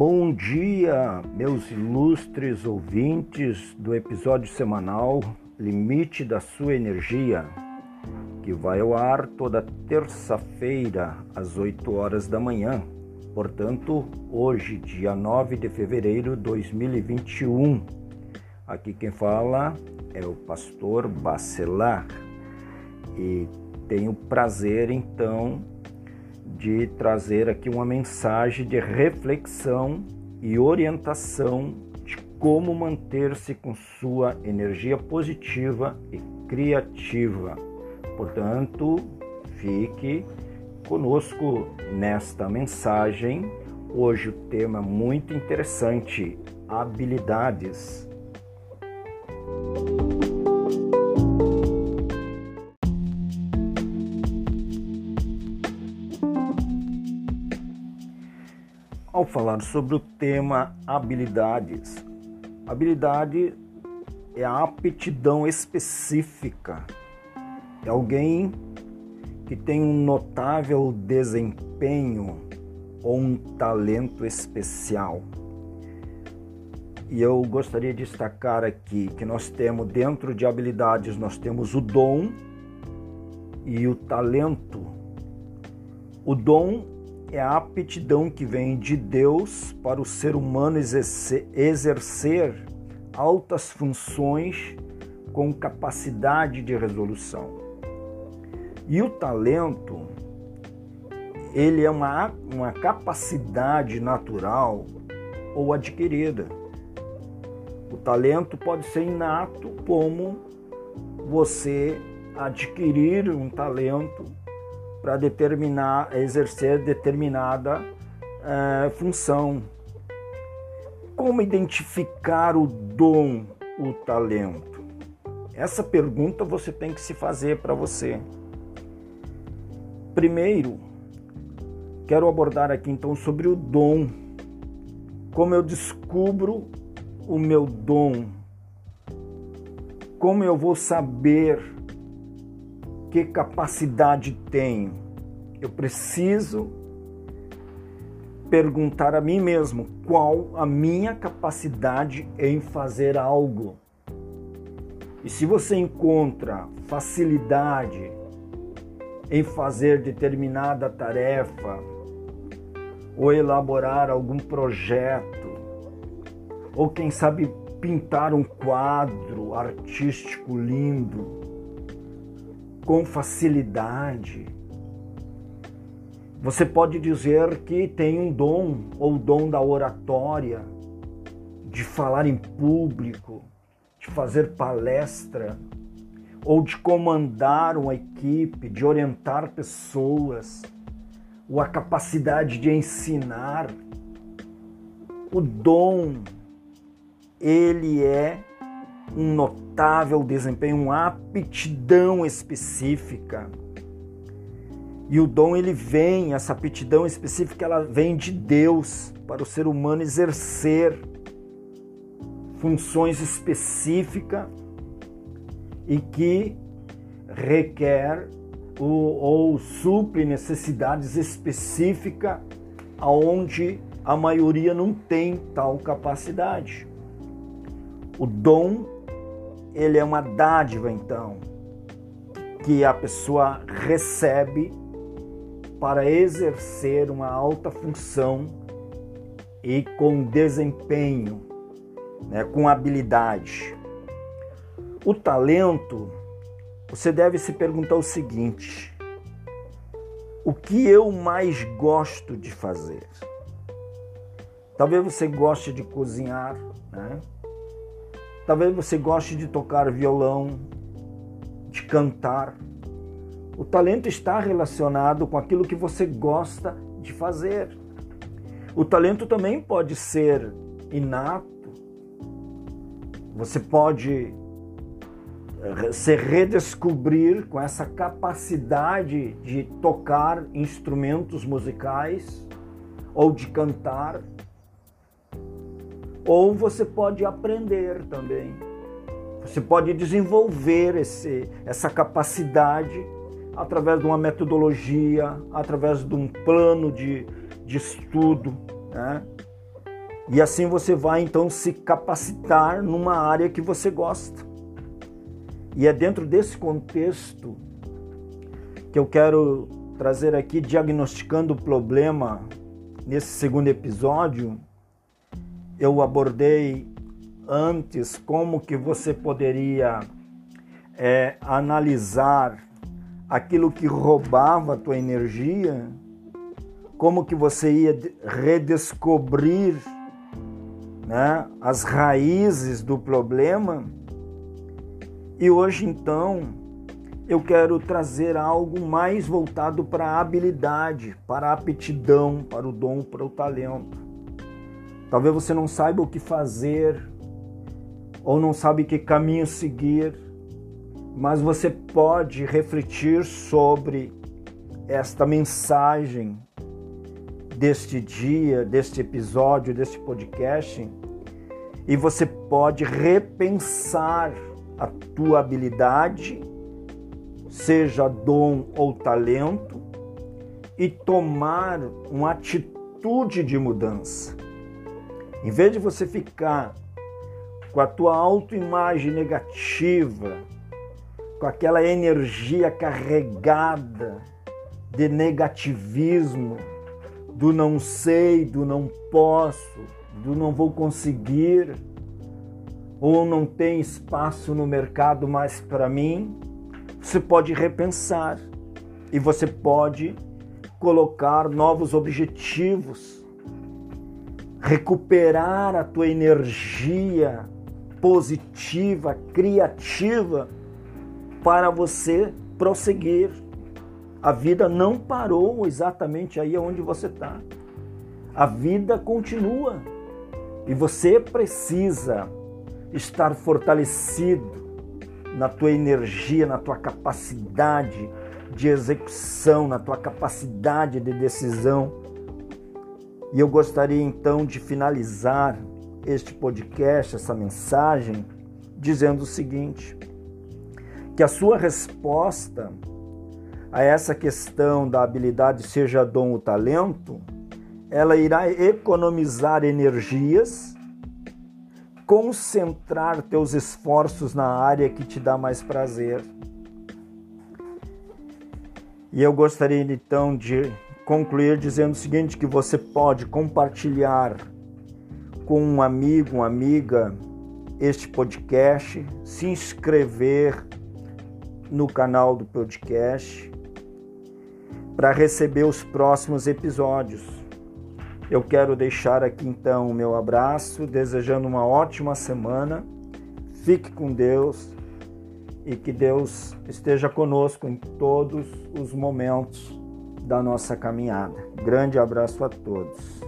Bom dia, meus ilustres ouvintes do episódio semanal Limite da Sua Energia, que vai ao ar toda terça-feira às 8 horas da manhã. Portanto, hoje, dia 9 de fevereiro de 2021. Aqui quem fala é o pastor Bacelar e tenho prazer então de trazer aqui uma mensagem de reflexão e orientação de como manter-se com sua energia positiva e criativa. Portanto, fique conosco nesta mensagem. Hoje o tema é muito interessante: habilidades. Ao falar sobre o tema habilidades. Habilidade é a aptidão específica. É alguém que tem um notável desempenho ou um talento especial. E eu gostaria de destacar aqui que nós temos dentro de habilidades nós temos o dom e o talento. O dom é a aptidão que vem de Deus para o ser humano exercer altas funções com capacidade de resolução. E o talento, ele é uma, uma capacidade natural ou adquirida. O talento pode ser inato, como você adquirir um talento para determinar, exercer determinada é, função. Como identificar o dom, o talento? Essa pergunta você tem que se fazer para você. Primeiro, quero abordar aqui então sobre o dom. Como eu descubro o meu dom? Como eu vou saber que capacidade tenho? Eu preciso perguntar a mim mesmo qual a minha capacidade em fazer algo. E se você encontra facilidade em fazer determinada tarefa ou elaborar algum projeto, ou quem sabe pintar um quadro artístico lindo, com facilidade. Você pode dizer que tem um dom, ou o dom da oratória, de falar em público, de fazer palestra, ou de comandar uma equipe, de orientar pessoas, ou a capacidade de ensinar. O dom, ele é um notável desempenho, uma aptidão específica. E o dom ele vem, essa aptidão específica, ela vem de Deus para o ser humano exercer funções específicas e que requer ou, ou supre necessidades específicas aonde a maioria não tem tal capacidade. O dom, ele é uma dádiva, então, que a pessoa recebe para exercer uma alta função e com desempenho, né, com habilidade. O talento, você deve se perguntar o seguinte: o que eu mais gosto de fazer? Talvez você goste de cozinhar, né? Talvez você goste de tocar violão, de cantar. O talento está relacionado com aquilo que você gosta de fazer. O talento também pode ser inato. Você pode eh, se redescobrir com essa capacidade de tocar instrumentos musicais ou de cantar ou você pode aprender também. Você pode desenvolver esse, essa capacidade através de uma metodologia, através de um plano de, de estudo. Né? E assim você vai então se capacitar numa área que você gosta. E é dentro desse contexto que eu quero trazer aqui diagnosticando o problema nesse segundo episódio. Eu abordei antes como que você poderia é, analisar aquilo que roubava a tua energia, como que você ia redescobrir né, as raízes do problema. E hoje então eu quero trazer algo mais voltado para a habilidade, para a aptidão, para o dom, para o talento. Talvez você não saiba o que fazer ou não sabe que caminho seguir, mas você pode refletir sobre esta mensagem deste dia, deste episódio, deste podcast, e você pode repensar a tua habilidade, seja dom ou talento, e tomar uma atitude de mudança. Em vez de você ficar com a tua autoimagem negativa, com aquela energia carregada de negativismo, do não sei, do não posso, do não vou conseguir, ou não tem espaço no mercado mais para mim, você pode repensar e você pode colocar novos objetivos, recuperar a tua energia positiva, criativa para você prosseguir a vida não parou exatamente aí onde você está. A vida continua. E você precisa estar fortalecido na tua energia, na tua capacidade de execução, na tua capacidade de decisão. E eu gostaria então de finalizar este podcast, essa mensagem, dizendo o seguinte: que a sua resposta a essa questão da habilidade, seja dom ou talento, ela irá economizar energias, concentrar teus esforços na área que te dá mais prazer. E eu gostaria então de concluir dizendo o seguinte: que você pode compartilhar com um amigo, uma amiga, este podcast, se inscrever no canal do podcast para receber os próximos episódios. Eu quero deixar aqui então o meu abraço, desejando uma ótima semana. Fique com Deus e que Deus esteja conosco em todos os momentos da nossa caminhada. Grande abraço a todos.